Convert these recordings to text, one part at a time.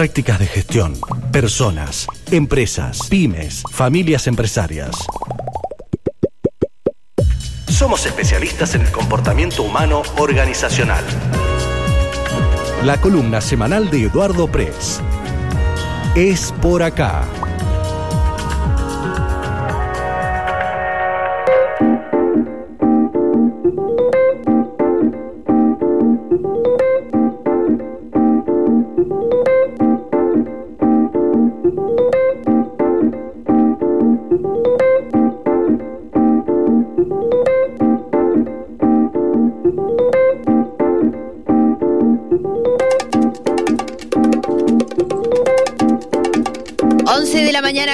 prácticas de gestión, personas, empresas, pymes, familias empresarias. Somos especialistas en el comportamiento humano organizacional. La columna semanal de Eduardo Press. Es por acá.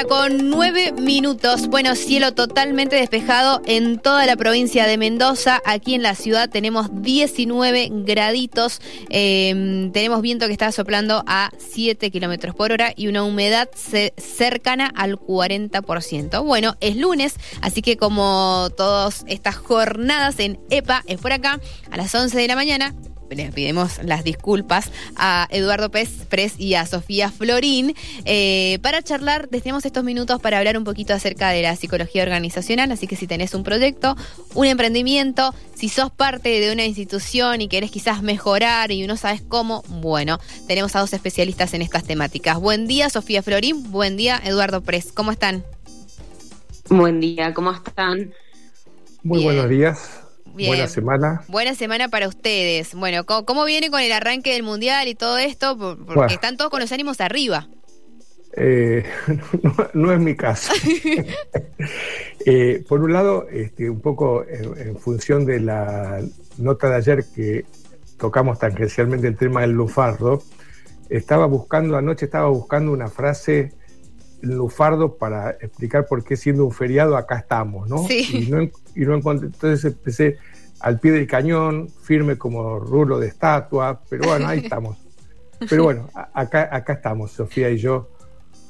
Con 9 minutos. Bueno, cielo totalmente despejado en toda la provincia de Mendoza. Aquí en la ciudad tenemos 19 graditos. Em, tenemos viento que está soplando a 7 kilómetros por hora y una humedad cercana al 40%. Bueno, es lunes, así que como todas estas jornadas en EPA, es por acá, a las 11 de la mañana les pidemos las disculpas a Eduardo Pérez y a Sofía Florín eh, para charlar. Tenemos estos minutos para hablar un poquito acerca de la psicología organizacional. Así que si tenés un proyecto, un emprendimiento, si sos parte de una institución y querés quizás mejorar y no sabes cómo, bueno, tenemos a dos especialistas en estas temáticas. Buen día, Sofía Florín. Buen día, Eduardo Pérez. ¿Cómo están? Buen día, ¿cómo están? Muy buenos días. Buena semana. Buena semana para ustedes. Bueno, ¿cómo, viene con el arranque del Mundial y todo esto? Porque están todos con los ánimos arriba. Eh, no, es mi caso. Eh, por un lado, este, un poco en, función de la nota de ayer que tocamos tangencialmente el tema del lufardo, estaba buscando, anoche estaba buscando una frase lufardo para explicar por qué siendo un feriado acá estamos, ¿no? Sí. Y no, y no encontré, entonces empecé al pie del cañón, firme como rulo de estatua, pero bueno, ahí estamos. Pero bueno, acá, acá estamos, Sofía y yo,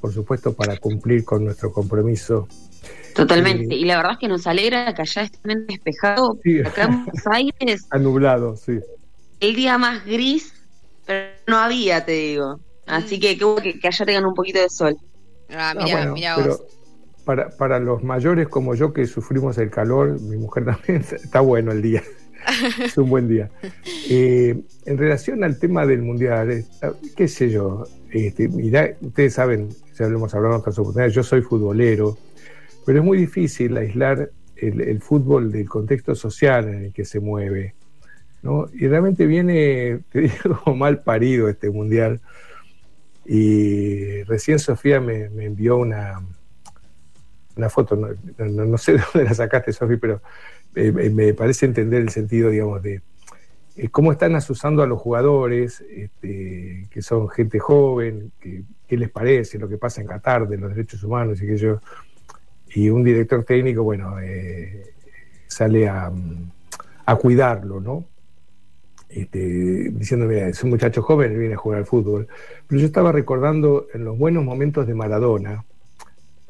por supuesto, para cumplir con nuestro compromiso. Totalmente, y la verdad es que nos alegra que allá estén despejado, acá en Buenos Aires. Ha nublado, sí. El día más gris, pero no había, te digo. Así que que, que allá tengan un poquito de sol. Ah, mira, mira vos para, para los mayores como yo que sufrimos el calor, mi mujer también, está bueno el día. es un buen día. Eh, en relación al tema del mundial, eh, qué sé yo, este, ustedes saben, ya lo hemos hablado en otras oportunidades, yo soy futbolero, pero es muy difícil aislar el, fútbol del contexto social en el que se mueve. ¿no? Y realmente viene, te digo, mal parido este mundial. Y recién Sofía me envió una, una foto, no, sé de dónde la sacaste, Sofi, pero eh, eh, me parece entender el sentido, digamos, de eh, cómo están asusando a los jugadores, este, que son gente joven, qué les parece lo que pasa en Qatar de los derechos humanos y que yo. Y un director técnico, bueno, sale a, a, cuidarlo, ¿no? Este, diciendo, mira, es un muchacho joven, viene a jugar al fútbol. Pero yo estaba recordando en los buenos momentos de Maradona,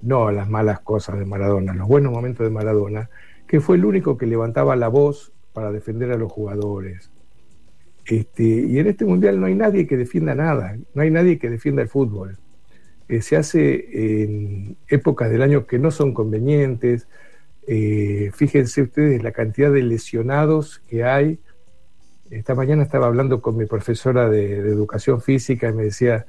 no las malas cosas de Maradona, los buenos momentos de Maradona, que fue el único que levantaba la voz para defender a los jugadores. Este, y en este mundial no hay nadie que defienda nada, no hay nadie que defienda el fútbol. Eh, se hace en épocas del año que no son convenientes. Eh, fíjense ustedes la cantidad de lesionados que hay. Esta mañana estaba hablando con mi profesora de educación física y me decía,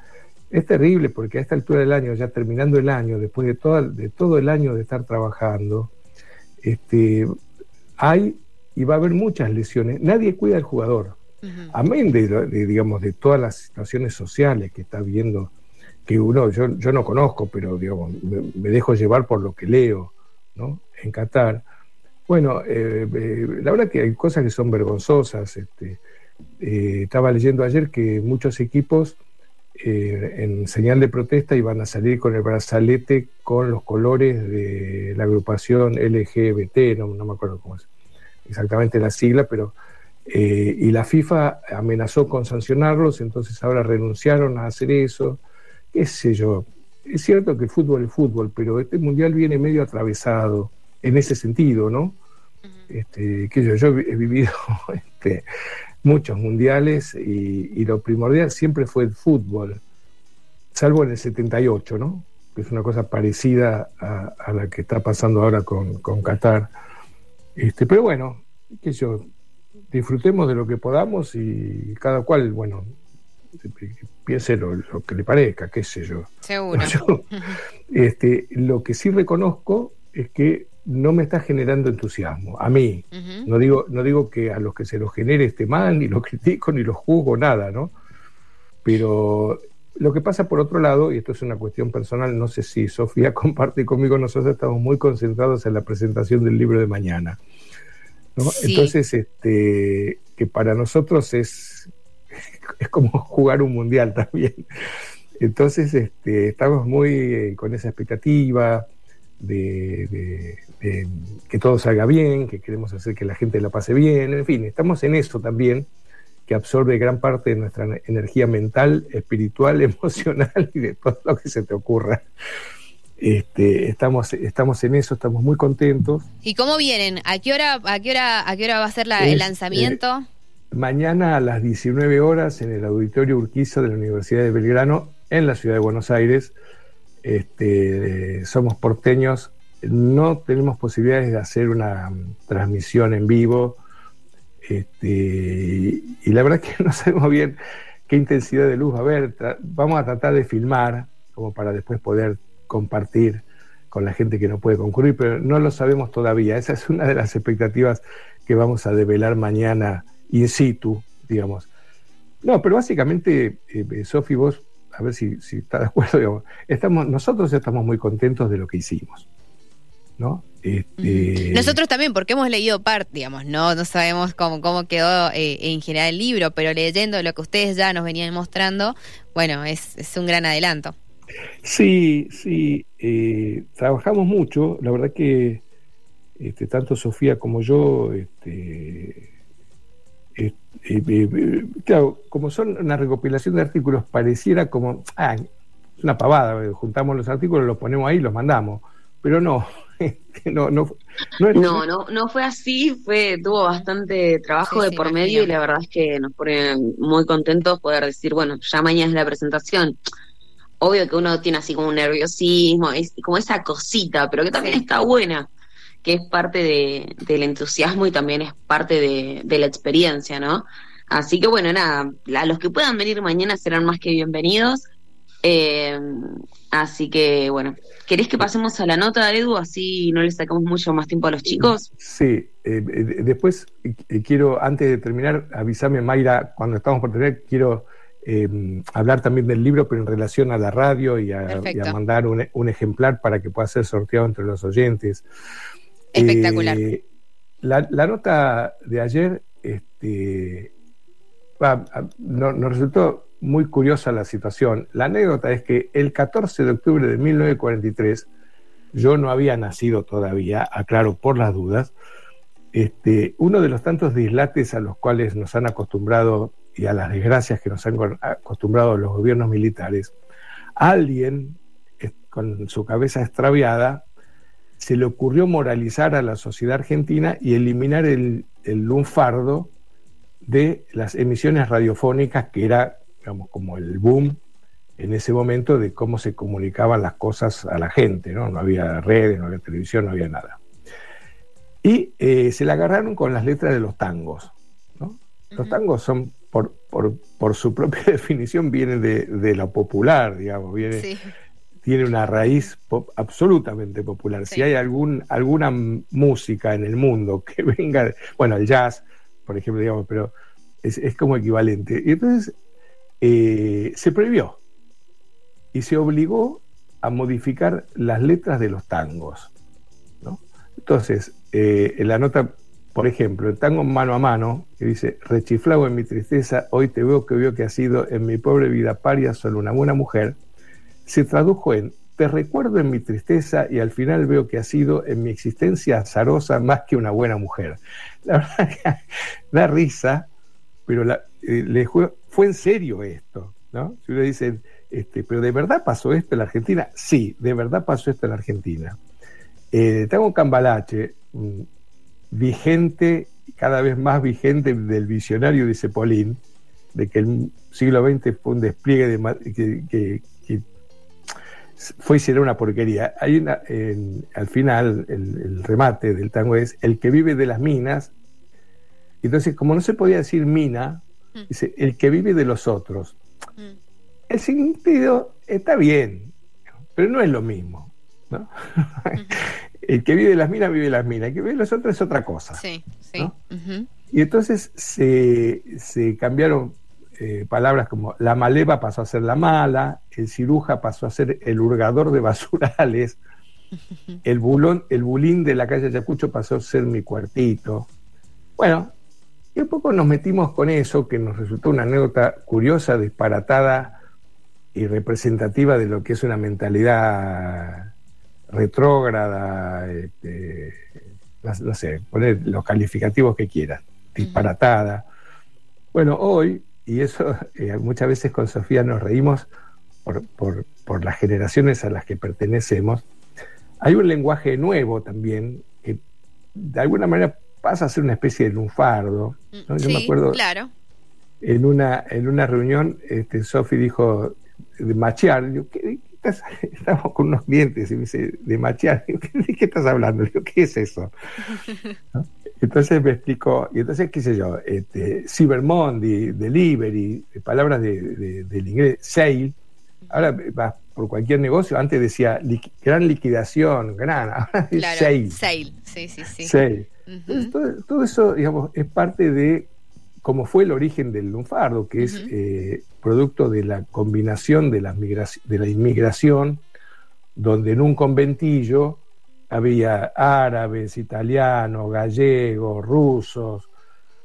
es terrible porque a esta altura del año, ya terminando el año, después de todo, de todo el año de estar trabajando, este, hay y va a haber muchas lesiones. Nadie cuida al jugador. Amén de, digamos, de todas las situaciones sociales que está viendo, que uno, yo, yo no conozco, pero digamos, me, dejo llevar por lo que leo, ¿no? En Qatar. Bueno, eh, eh, la verdad que hay cosas que son vergonzosas. Este, eh, estaba leyendo ayer que muchos equipos eh, en señal de protesta iban a salir con el brazalete con los colores de la agrupación LGBT, no, me acuerdo cómo es exactamente la sigla, pero eh, y la FIFA amenazó con sancionarlos, entonces ahora renunciaron a hacer eso, qué sé yo. Es cierto que el fútbol es fútbol, pero este mundial viene medio atravesado en ese sentido, ¿no? Este, que yo, yo he vivido este, muchos mundiales y, lo primordial siempre fue el fútbol. salvo en el 78, ¿no? Que es una cosa parecida a, la que está pasando ahora con, con Qatar. Este, pero bueno, qué yo, disfrutemos de lo que podamos y cada cual, bueno, piense lo, que le parezca, qué sé yo. Seguro. este, lo que sí reconozco es que no me está generando entusiasmo. A mí. no, digo, no digo que a los que se lo genere esté mal, ni lo critico, ni lo juzgo, nada, ¿no? Pero lo que pasa por otro lado, y esto es una cuestión personal, no sé si Sofía comparte conmigo, nosotros estamos muy concentrados en la presentación del libro de mañana. Entonces, este, que para nosotros es, es como jugar un mundial también. Entonces, este, estamos muy eh, con esa expectativa de, que todo salga bien, que queremos hacer que la gente la pase bien, en fin, estamos en eso también, que absorbe gran parte de nuestra energía mental, espiritual, emocional y de todo lo que se te ocurra. Este, estamos, estamos en eso, estamos muy contentos. ¿Y cómo vienen? ¿A qué hora, a qué hora, a qué hora va a ser el lanzamiento? Eh, mañana a las 19 horas en el Auditorio Urquiza de la Universidad de Belgrano, en la ciudad de Buenos Aires. Este, somos porteños, no tenemos posibilidades de hacer una mm, transmisión en vivo. Este, y la verdad que no sabemos bien qué intensidad de luz va a haber. Vamos a tratar de filmar como para después poder compartir con la gente que no puede concurrir, pero no lo sabemos todavía. Esa es una de las expectativas que vamos a develar mañana in situ, digamos. No, pero básicamente, eh, Sofi, vos, a ver si, si está de acuerdo, estamos, nosotros estamos muy contentos de lo que hicimos. ¿no? Este... Nosotros también, porque hemos leído parte, digamos, no, no sabemos cómo, cómo quedó eh, en general el libro, pero leyendo lo que ustedes ya nos venían mostrando, bueno, es, es un gran adelanto. Sí, sí, eh, trabajamos mucho, la verdad que este, tanto Sofía como yo, este, eh, eh, claro, como son una recopilación de artículos, pareciera como, ah, es una pavada, juntamos los artículos, los ponemos ahí y los mandamos, pero no, no, no, no, no, no, fue así, fue, tuvo bastante trabajo de por medio y la verdad es que nos pone muy contentos poder decir, bueno, ya mañana es la presentación. Obvio que uno tiene así como un nerviosismo, es como esa cosita, pero que también está buena, que es parte de, del entusiasmo y también es parte de, de, la experiencia, ¿no? Así que bueno, nada, a los que puedan venir mañana serán más que bienvenidos. Eh, así que bueno, ¿querés que pasemos a la nota, Edu? Así no le sacamos mucho más tiempo a los chicos. Sí, eh, eh, después quiero, antes de terminar, avísame Mayra, cuando estamos por terminar, quiero eh, hablar también del libro, pero en relación a la radio y a, mandar un, ejemplar para que pueda ser sorteado entre los oyentes. Espectacular. Eh, la, nota de ayer este, nos resultó muy curiosa la situación. La anécdota es que el 14 de octubre de 1943, yo no había nacido todavía, aclaro por las dudas, este, uno de los tantos dislates a los cuales nos han acostumbrado y a las desgracias que nos han acostumbrado los gobiernos militares, alguien con su cabeza extraviada se le ocurrió moralizar a la sociedad argentina y eliminar el, el lunfardo de las emisiones radiofónicas, que era, digamos, como el boom en ese momento de cómo se comunicaban las cosas a la gente, ¿no? No había redes, no había televisión, no había nada. Y eh, se la agarraron con las letras de los tangos. Los tangos son por, por, su propia definición, viene de, de lo popular, digamos, viene, tiene una raíz absolutamente popular. Si hay algún, alguna música en el mundo que venga, bueno, el jazz, por ejemplo, digamos, pero es, es como equivalente. Y entonces eh, se prohibió y se obligó a modificar las letras de los tangos. ¿no? Entonces, eh, en la nota por ejemplo, el tango mano a mano, que dice, rechiflado en mi tristeza, hoy te veo que veo que ha sido en mi pobre vida paria solo una buena mujer, se tradujo en, te recuerdo en mi tristeza y al final veo que ha sido en mi existencia azarosa más que una buena mujer. La verdad da risa, pero eh, le fue, fue en serio esto, ¿no? Si uno dice, este, pero ¿de verdad pasó esto en la Argentina? Sí, de verdad pasó esto en la Argentina. Eh, tengo Cambalache, vigente, cada vez más vigente del visionario, dice Paulín, de que el siglo XX fue un despliegue de, que, fue y será una porquería. Hay una, al final, el, remate del tango es el que vive de las minas. Entonces, como no se podía decir mina, mm. dice el que vive de los otros. Mm. El sentido está bien, pero no es lo mismo. ¿no? el que vive de las minas vive de las minas, el que vive de los otros es otra cosa. Sí, sí. Y entonces se, se cambiaron eh, palabras como la maleva pasó a ser la mala, el ciruja pasó a ser el hurgador de basurales, el bulón, el bulín de la calle Ayacucho pasó a ser mi cuartito. Bueno, y un poco nos metimos con eso, que nos resultó una anécdota curiosa, disparatada y representativa de lo que es una mentalidad retrógrada, este, no, sé, poner los calificativos que quieras, disparatada. Bueno, hoy y eso eh, muchas veces con Sofía nos reímos por, las generaciones a las que pertenecemos. Hay un lenguaje nuevo también que de alguna manera pasa a ser una especie de lunfardo. Yo me acuerdo claro. en una, en una reunión, este, Sofi dijo de machear. Yo, ¿qué, Estamos con unos clientes y me dice, de machear. ¿de qué estás hablando? Digo, ¿qué es eso? Entonces me explicó, y entonces, qué sé yo, este, Cyber Monday, Delivery, palabras de, del inglés, Sale, ahora vas por cualquier negocio, antes decía gran liquidación, gran, ahora es Sale. Sale, sí, sí, sí. Sale. todo, eso, digamos, es parte de cómo fue el origen del lunfardo, que es eh, producto de la combinación de la, de la inmigración, donde en un conventillo había árabes, italianos, gallegos, rusos,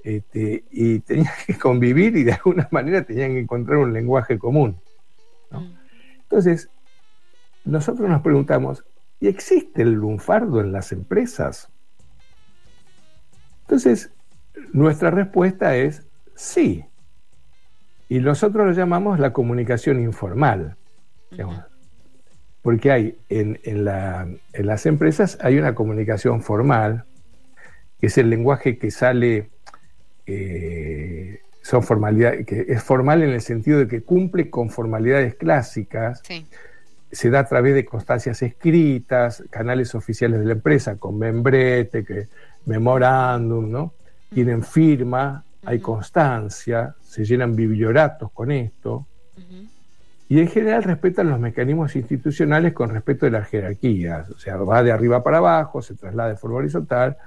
este, y tenían que convivir y de alguna manera tenían que encontrar un lenguaje común. Mm. Entonces, nosotros nos preguntamos, ¿y existe el lunfardo en las empresas? Entonces, nuestra respuesta es sí. Y nosotros lo llamamos la comunicación informal porque hay en, las empresas hay una comunicación formal, que es el lenguaje que sale, eh, son formalidades, que es formal en el sentido de que cumple con formalidades clásicas, se da a través de constancias escritas, canales oficiales de la empresa, con membrete, que, memorándum, ¿no? Tienen firma, hay constancia, se llenan biblioratos con esto y en general respetan los mecanismos institucionales con respecto de las jerarquías, o sea, va de arriba para abajo, se traslada de forma horizontal,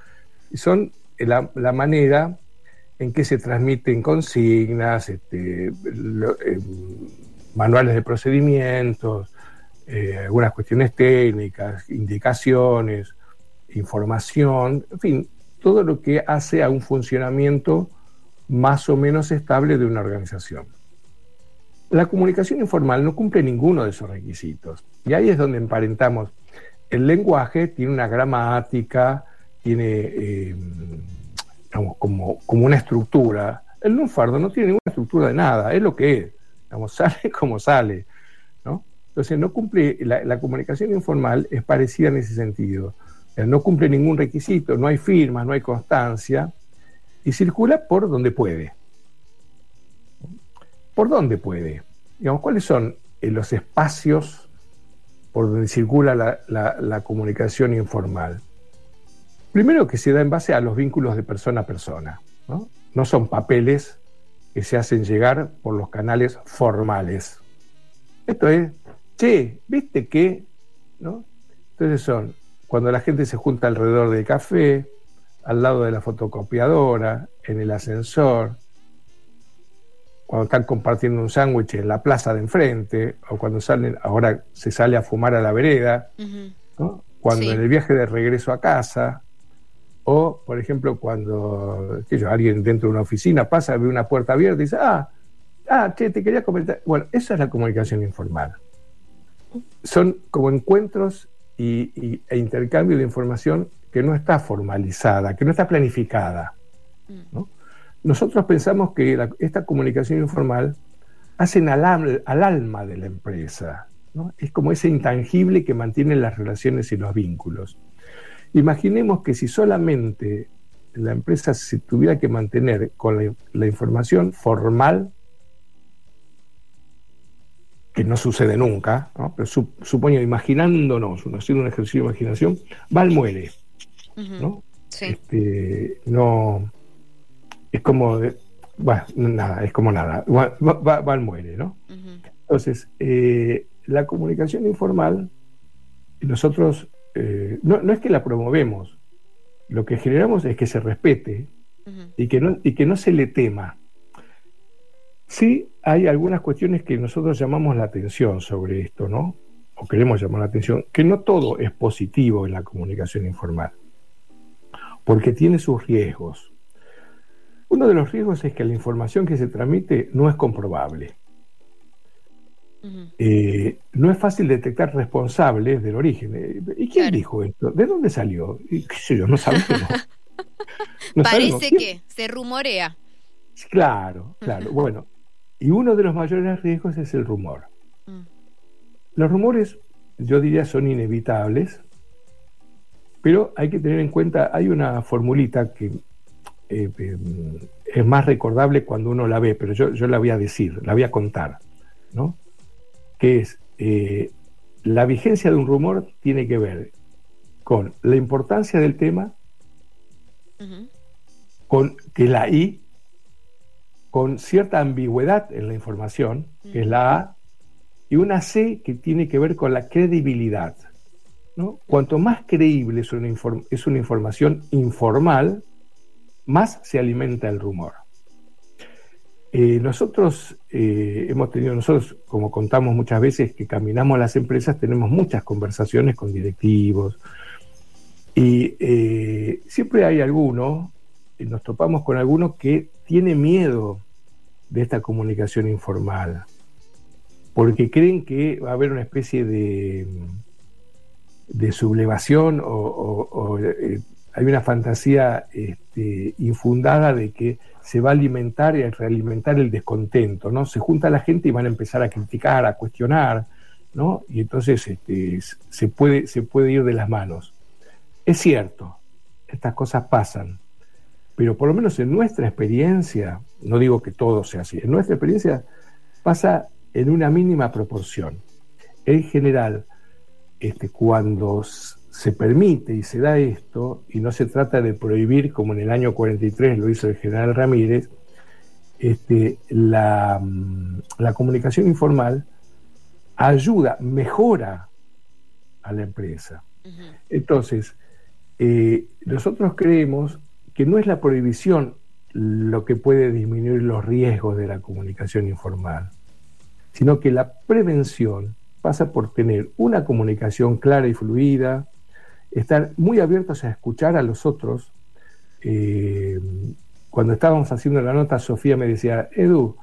y son la, manera en que se transmiten consignas, este, eh, manuales de procedimientos, eh, algunas cuestiones técnicas, indicaciones, información, en fin, todo lo que hace a un funcionamiento más o menos estable de una organización. La comunicación informal no cumple ninguno de esos requisitos. Y ahí es donde emparentamos. El lenguaje tiene una gramática, tiene eh, como, como, una estructura. El lunfardo no tiene ninguna estructura de nada, es lo que es. sale como sale. ¿no? Entonces, no cumple, la, comunicación informal es parecida en ese sentido. No cumple ningún requisito, no hay firmas, no hay constancia, y circula por donde puede. ¿Por dónde puede? Digamos, ¿Cuáles son eh, los espacios por donde circula la, comunicación informal? Primero que se da en base a los vínculos de persona a persona. ¿no? no son papeles que se hacen llegar por los canales formales. Esto es, che, ¿viste qué? Entonces son cuando la gente se junta alrededor del café, al lado de la fotocopiadora, en el ascensor, cuando están compartiendo un sándwich en la plaza de enfrente, o cuando salen, ahora se sale a fumar a la vereda, cuando en el viaje de regreso a casa, o por ejemplo cuando alguien dentro de una oficina pasa, ve una puerta abierta y dice, ah, ah, che, te quería comentar. Bueno, esa es la comunicación informal. Son como encuentros y, e intercambio de información que no está formalizada, que no está planificada. ¿no? Nosotros pensamos que esta comunicación informal hacen al, alma de la empresa. Es como ese intangible que mantiene las relaciones y los vínculos. Imaginemos que si solamente la empresa se tuviera que mantener con la, información formal, que no sucede nunca, ¿no? pero supongo, imaginándonos, haciendo un ejercicio de imaginación, Val muere, ¿no? Este, no, es como, bueno, nada, es como nada, Val, muere, ¿no? Entonces, eh, la comunicación informal, nosotros, eh, no, no, es que la promovemos, lo que generamos es que se respete y, que no, y que no se le tema. Sí, hay algunas cuestiones que nosotros llamamos la atención sobre esto, ¿no? O queremos llamar la atención, que no todo es positivo en la comunicación informal, porque tiene sus riesgos. Uno de los riesgos es que la información que se transmite no es comprobable. Eh, no es fácil detectar responsables del origen. Eh, ¿Y quién dijo esto? ¿De dónde salió? ¿Qué sé yo? No sabemos. Parece que se rumorea. Claro, claro. Bueno, y uno de los mayores riesgos es el rumor. Mm. Los rumores, yo diría, son inevitables, pero hay que tener en cuenta, hay una formulita que eh, em, es más recordable cuando uno la ve, pero yo, la voy a decir, la voy a contar, ¿no? Que es, eh, la vigencia de un rumor tiene que ver con la importancia del tema, con que la I con cierta ambigüedad en la información, que es la A, y una C que tiene que ver con la credibilidad. ¿no? Cuanto más creíble es una, es una información informal, más se alimenta el rumor. Eh, nosotros eh, hemos tenido, nosotros, como contamos muchas veces, que caminamos las empresas, tenemos muchas conversaciones con directivos y eh, siempre hay alguno, nos topamos con alguno que tiene miedo de esta comunicación informal, porque creen que va a haber una especie de, de sublevación o, eh, hay una fantasía este, infundada de que se va a alimentar y a realimentar el descontento, ¿no? Se junta la gente y van a empezar a criticar, a cuestionar, ¿no? Y entonces este, se, puede, se puede ir de las manos. Es cierto, estas cosas pasan, pero por lo menos en nuestra experiencia, no digo que todo sea así, en nuestra experiencia pasa en una mínima proporción. En general, este, cuando se permite y se da esto, y no se trata de prohibir como en el año 43 lo hizo el general Ramírez, este, la, mm, la comunicación informal ayuda, mejora a la empresa. Entonces, eh, nosotros creemos que no es la prohibición lo que puede disminuir los riesgos de la comunicación informal, sino que la prevención pasa por tener una comunicación clara y fluida, estar muy abiertos a escuchar a los otros. Eh, cuando estábamos haciendo la nota, Sofía me decía, Edu,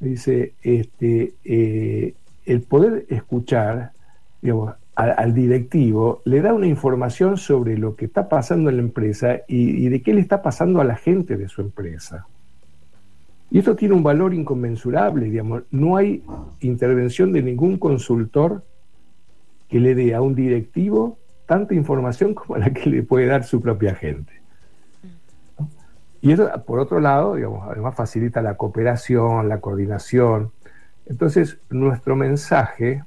me dice, este, eh, el poder escuchar, digamos, al, directivo, le da una información sobre lo que está pasando en la empresa y, de qué le está pasando a la gente de su empresa. Y esto tiene un valor inconmensurable, digamos. No hay intervención de ningún consultor que le dé a un directivo tanta información como la que le puede dar su propia gente. Y eso, por otro lado, digamos, además facilita la cooperación, la coordinación. Entonces, nuestro mensaje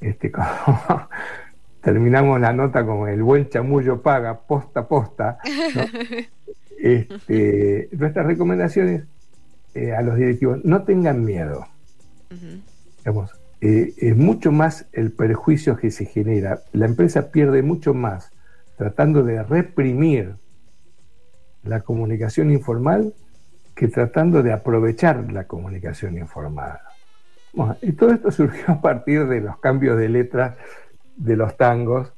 este, terminamos la nota como el buen chamullo paga, posta posta. este, nuestras recomendaciones eh, a los directivos, no tengan miedo. Eh, es mucho más el perjuicio que se genera. La empresa pierde mucho más tratando de reprimir la comunicación informal que tratando de aprovechar la comunicación informal. Y todo esto surgió a partir de los cambios de letra de los tangos.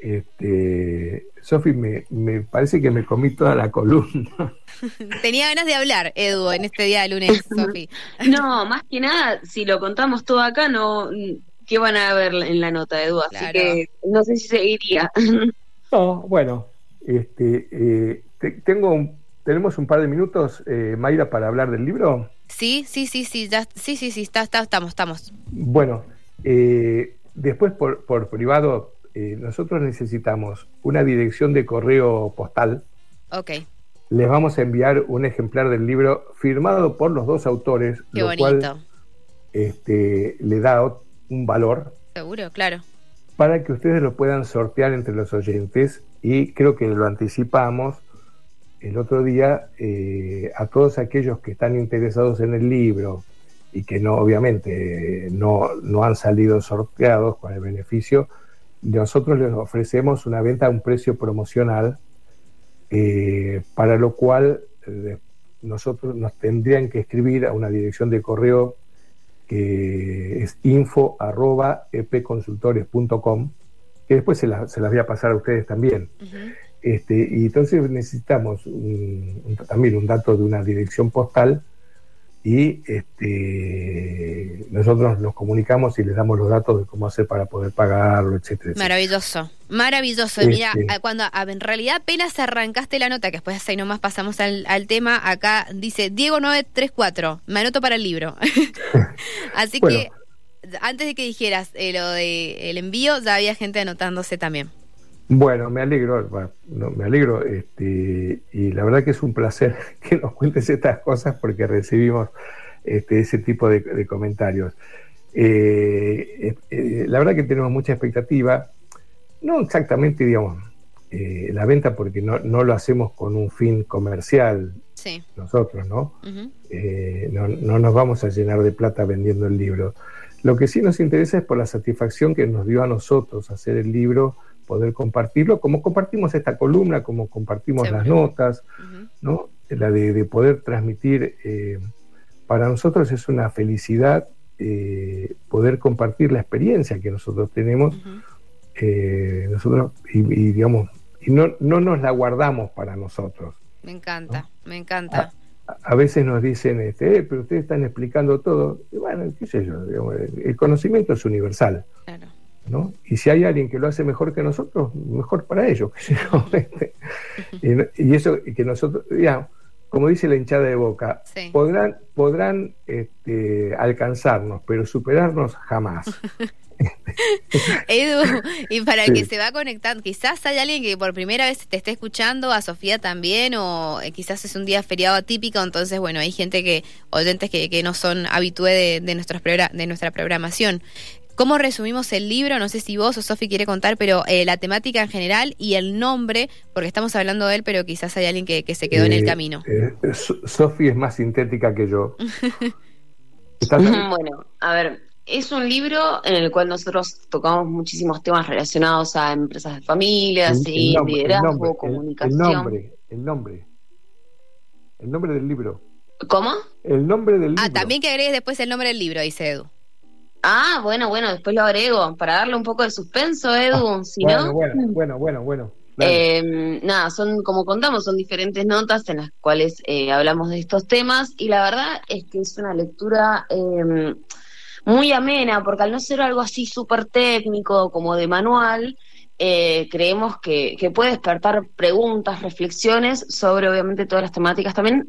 Este, Sofi, me, me, parece que me comí toda la columna. Tenía ganas de hablar, Edu, en este día de lunes, Sofi. No, más que nada, si lo contamos todo acá, no, ¿qué van a ver en la nota, Edu? Así que no sé si seguiría. No, bueno, este, eh, tengo un, tenemos un par de minutos, eh, Mayra, para hablar del libro. Sí, sí, sí, sí, ya, sí, sí, sí, está, estamos, estamos. Bueno, eh, después por, por privado, eh, nosotros necesitamos una dirección de correo postal. Ok. Les vamos a enviar un ejemplar del libro firmado por los dos autores. Qué bonito. este, le da un valor. Seguro, claro. Para que ustedes lo puedan sortear entre los oyentes y creo que lo anticipamos el otro día eh, a todos aquellos que están interesados en el libro y que no, obviamente, no, no han salido sorteados con el beneficio, nosotros les ofrecemos una venta a un precio promocional, eh, para lo cual eh, nosotros nos tendrían que escribir a una dirección de correo que es info arroba epconsultores.com, que después se, las voy a pasar a ustedes también. este, y entonces necesitamos también un dato de una dirección postal y este, nosotros nos comunicamos y les damos los datos de cómo hacer para poder pagarlo, etcétera. Maravilloso, maravilloso. Mira, este cuando en realidad apenas arrancaste la nota, que después ahí nomás pasamos al, tema, acá dice Diego 934, me anoto para el libro. Así que antes de que dijeras eh, lo de el envío, ya había gente anotándose también. Bueno, me alegro, me alegro, este, y la verdad que es un placer que nos cuentes estas cosas porque recibimos este, ese tipo de, comentarios. Eh, eh, la verdad que tenemos mucha expectativa, no exactamente, digamos, eh, la venta porque no, no, lo hacemos con un fin comercial nosotros, ¿no? ¿no? No nos vamos a llenar de plata vendiendo el libro. Lo que sí nos interesa es por la satisfacción que nos dio a nosotros hacer el libro poder compartirlo, como compartimos esta columna, como compartimos las notas, ¿no? La de, poder transmitir, eh, para nosotros es una felicidad eh, poder compartir la experiencia que nosotros tenemos, eh, nosotros, y, digamos, y no, no nos la guardamos para nosotros. Me encanta, me encanta. A, veces nos dicen, este, pero ustedes están explicando todo. Y bueno, qué sé yo, el conocimiento es universal. Claro. Y si hay alguien que lo hace mejor que nosotros, mejor para ellos. Y, eso, que nosotros, ya, como dice la hinchada de boca, podrán, podrán este, alcanzarnos, pero superarnos jamás. Edu, y para el que se va conectando, quizás hay alguien que por primera vez te esté escuchando, a Sofía también, o eh, quizás es un día feriado atípico, entonces, bueno, hay gente que, oyentes que, que no son habitué de, de, de nuestra programación. ¿Cómo resumimos el libro? No sé si vos o Sofi quiere contar, pero eh, la temática en general y el nombre, porque estamos hablando de él, pero quizás hay alguien que, se quedó en el eh, camino. Eh, Sofi es más sintética que yo. bueno, a ver, es un libro en el cual nosotros tocamos muchísimos temas relacionados a empresas de familia, liderazgo, comunicación. El nombre, el nombre. El nombre del libro. ¿Cómo? El nombre del ah, libro. Ah, también que agregues después el nombre del libro, dice Edu. Ah, bueno, bueno, después lo agrego para darle un poco de suspenso, Edu. Ah, si bueno, bueno, bueno, bueno, em, nada, son como contamos, son diferentes notas en las cuales eh, hablamos de estos temas y la verdad es que es una lectura em, muy amena porque al no ser algo así súper técnico como de manual, eh, creemos que, que, puede despertar preguntas, reflexiones sobre obviamente todas las temáticas. También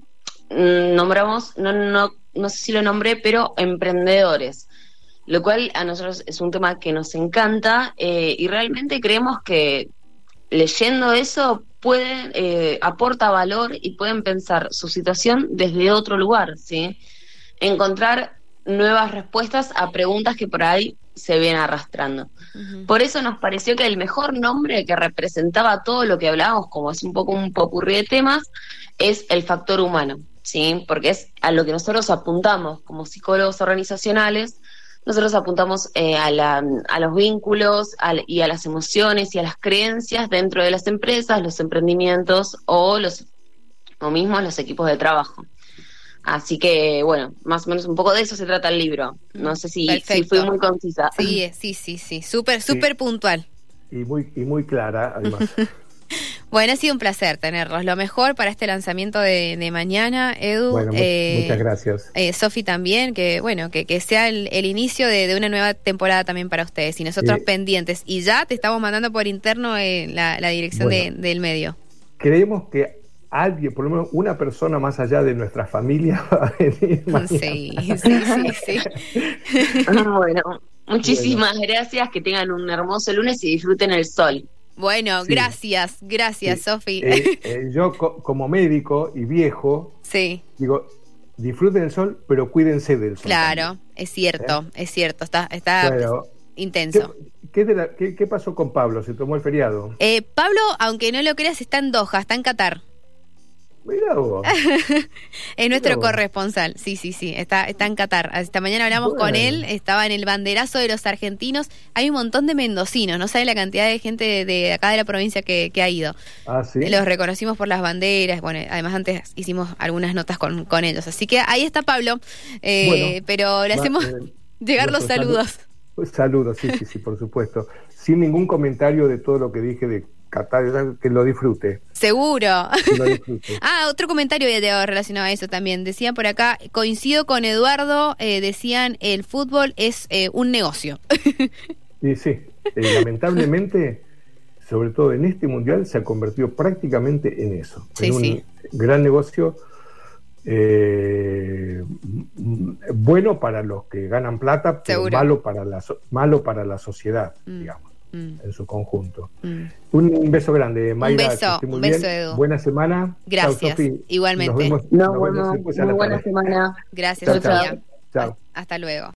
mm, nombramos, no, no, no sé si lo nombré, pero emprendedores lo cual a nosotros es un tema que nos encanta eh, y realmente creemos que leyendo eso pueden, eh, aporta valor y pueden pensar su situación desde otro lugar, ¿sí? Encontrar nuevas respuestas a preguntas que por ahí se ven arrastrando. Por eso nos pareció que el mejor nombre que representaba todo lo que hablábamos, como es un poco un popurrí de temas, es el factor humano, ¿sí? Porque es a lo que nosotros apuntamos como psicólogos organizacionales, nosotros apuntamos eh, a, los vínculos y a las emociones y a las creencias dentro de las empresas, los emprendimientos o los o mismo los equipos de trabajo. Así que, bueno, más o menos un poco de eso se trata el libro. No sé si, si fui muy concisa. Sí, sí, sí, sí, súper, súper puntual. Y muy, y muy clara, además. Bueno, ha sido un placer tenerlos. Lo mejor para este lanzamiento de, mañana, Edu. Bueno, eh, muchas gracias. Eh, Sofi también, que bueno, que, que sea el, inicio de, una nueva temporada también para ustedes y nosotros pendientes. Y ya te estamos mandando por interno eh, la, dirección del medio. Creemos que alguien, por lo menos una persona más allá de nuestra familia va a venir. Sí, sí, sí, sí. bueno, muchísimas gracias, que tengan un hermoso lunes y disfruten el sol. Bueno, gracias, gracias, Sofi. Eh, eh, yo como médico y viejo, sí. digo, disfruten el sol, pero cuídense del sol. Claro, es cierto, ¿Eh? es cierto, está, está intenso. ¿qué, pasó con Pablo? ¿Se tomó el feriado? Eh, Pablo, aunque no lo creas, está en Doha, está en Qatar. Mira vos. es nuestro corresponsal, sí, sí, sí, está, está en Qatar. Esta mañana hablamos con él, estaba en el banderazo de los argentinos. Hay un montón de mendocinos, no sabe la cantidad de gente de, acá de la provincia que, ha ido. Ah, sí. Los reconocimos por las banderas, bueno, además antes hicimos algunas notas con, con ellos. Así que ahí está Pablo, eh, pero le hacemos eh, llegar los saludos. Saludos, sí, sí, sí, por supuesto. Sin ningún comentario de todo lo que dije de Qatar, que lo disfrute. Seguro. ah, otro comentario relacionado a eso también. Decían por acá, coincido con Eduardo, eh, decían el fútbol es eh, un negocio. y sí, eh, lamentablemente, sobre todo en este mundial, se ha convertido prácticamente en eso. en un gran negocio eh, bueno para los que ganan plata, pero malo para la, malo para la sociedad, mm, digamos, mm. en su conjunto. Mm. Un beso grande, Mayra. Un beso, un beso, Edu. Buena semana. Gracias, igualmente. Nos vemos, muy buena semana. Gracias, Sofía. Chao. Hasta luego.